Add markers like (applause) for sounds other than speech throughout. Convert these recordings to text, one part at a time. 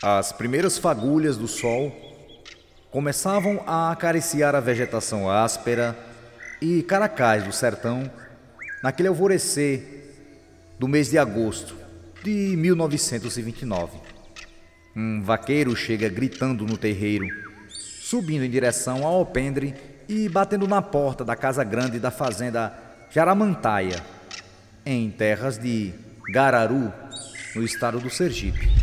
As primeiras fagulhas do sol começavam a acariciar a vegetação áspera e caracais do sertão naquele alvorecer do mês de agosto de 1929. Um vaqueiro chega gritando no terreiro, subindo em direção ao alpendre e batendo na porta da casa grande da fazenda Jaramantaia, em terras de Gararu, no estado do Sergipe.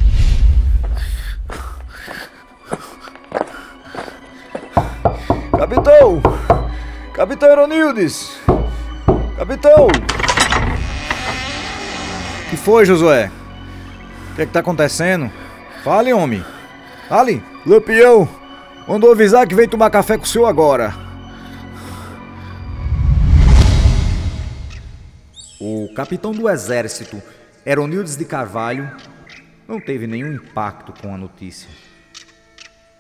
Capitão! Capitão Eronildes! Capitão! que foi, Josué? O que é que tá acontecendo? Fale, homem. Fale. Lampião! Mandou avisar que vem tomar café com o senhor agora. O capitão do exército, Eronildes de Carvalho, não teve nenhum impacto com a notícia.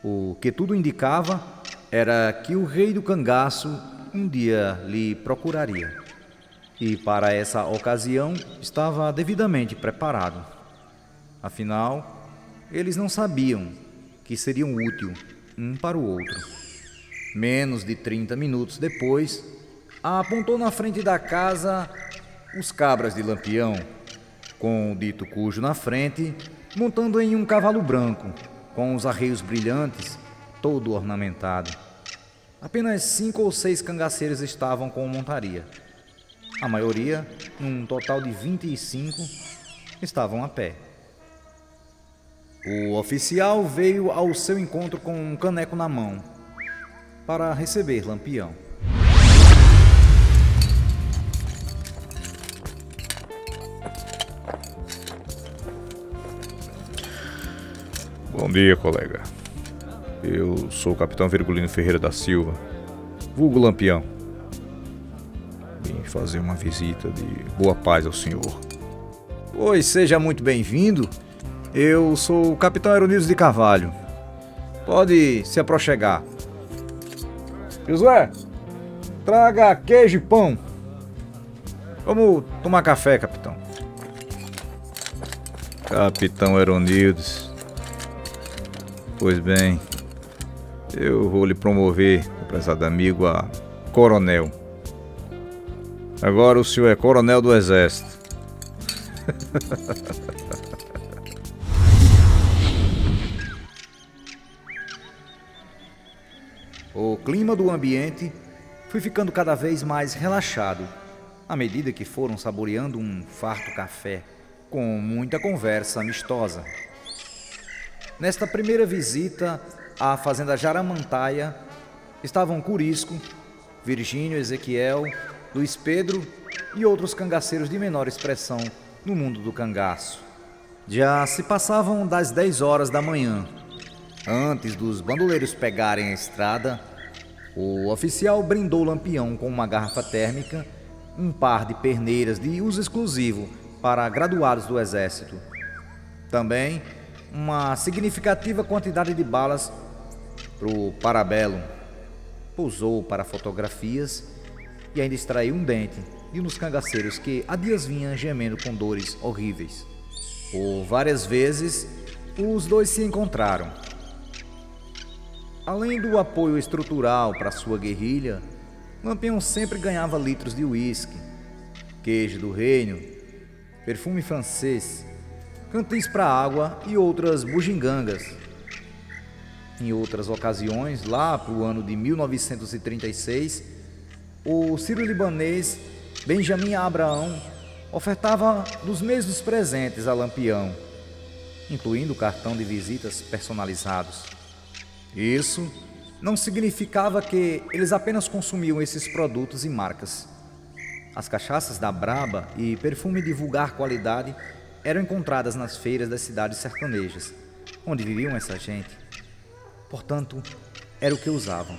O que tudo indicava era que o rei do cangaço um dia lhe procuraria. E para essa ocasião estava devidamente preparado. Afinal, eles não sabiam que seriam útil um para o outro. Menos de 30 minutos depois, apontou na frente da casa os cabras de Lampião, com o dito cujo na frente, montando em um cavalo branco, com os arreios brilhantes, todo ornamentado. Apenas cinco ou seis cangaceiros estavam com montaria. A maioria, um total de 25, estavam a pé. O oficial veio ao seu encontro com um caneco na mão para receber Lampião. Bom dia, colega. Eu sou o capitão Virgulino Ferreira da Silva, vulgo Lampião. Vim fazer uma visita de boa paz ao senhor. Pois seja muito bem-vindo. Eu sou o capitão Aeronides de Carvalho. Pode se aproxegar. Josué, traga queijo e pão. Vamos tomar café, capitão. Capitão Aeronildes. Pois bem, eu vou lhe promover, prezado amigo, a coronel. Agora o senhor é coronel do exército. (laughs) O clima do ambiente foi ficando cada vez mais relaxado à medida que foram saboreando um farto café com muita conversa amistosa. Nesta primeira visita à fazenda Jaramantaia estavam Curisco, Virgínio Ezequiel, Luiz Pedro e outros cangaceiros de menor expressão no mundo do cangaço. Já se passavam das 10 horas da manhã Antes dos bandoleiros pegarem a estrada, o oficial brindou o Lampião com uma garrafa térmica, um par de perneiras de uso exclusivo para graduados do Exército. Também uma significativa quantidade de balas para o Parabelo. Pousou para fotografias e ainda extraiu um dente de um dos cangaceiros que há dias vinha gemendo com dores horríveis. Por várias vezes, os dois se encontraram Além do apoio estrutural para sua guerrilha, Lampião sempre ganhava litros de uísque, queijo do reino, perfume francês, cantis para água e outras bugigangas. Em outras ocasiões, lá para o ano de 1936, o sírio-libanês Benjamin Abraão ofertava dos mesmos presentes a Lampião, incluindo cartão de visitas personalizados. Isso não significava que eles apenas consumiam esses produtos e marcas. As cachaças da Braba e perfume de vulgar qualidade eram encontradas nas feiras das cidades sertanejas, onde viviam essa gente. Portanto, era o que usavam.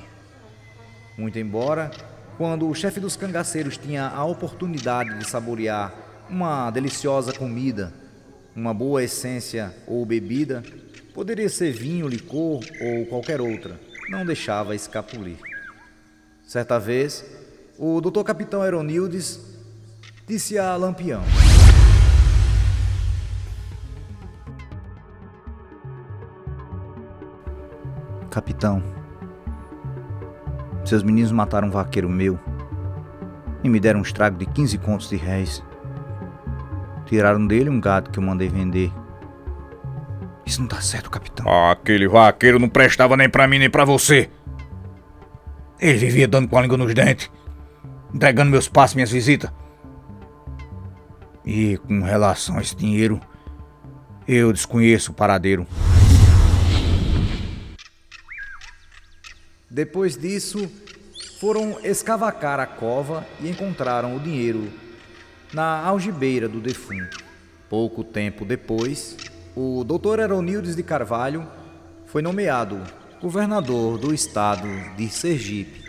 Muito embora, quando o chefe dos cangaceiros tinha a oportunidade de saborear uma deliciosa comida, uma boa essência ou bebida, Poderia ser vinho, licor ou qualquer outra, não deixava escapulir. Certa vez, o doutor capitão Aeronildes disse a Lampião: Capitão, seus meninos mataram um vaqueiro meu e me deram um estrago de 15 contos de réis. Tiraram dele um gado que eu mandei vender. Isso não tá certo, capitão. Aquele vaqueiro não prestava nem pra mim nem pra você. Ele vivia dando com a língua nos dentes, entregando meus passos minhas visitas. E com relação a esse dinheiro, eu desconheço o paradeiro. Depois disso, foram escavacar a cova e encontraram o dinheiro na algibeira do defunto. Pouco tempo depois, o Dr. Aronildes de Carvalho foi nomeado governador do estado de Sergipe.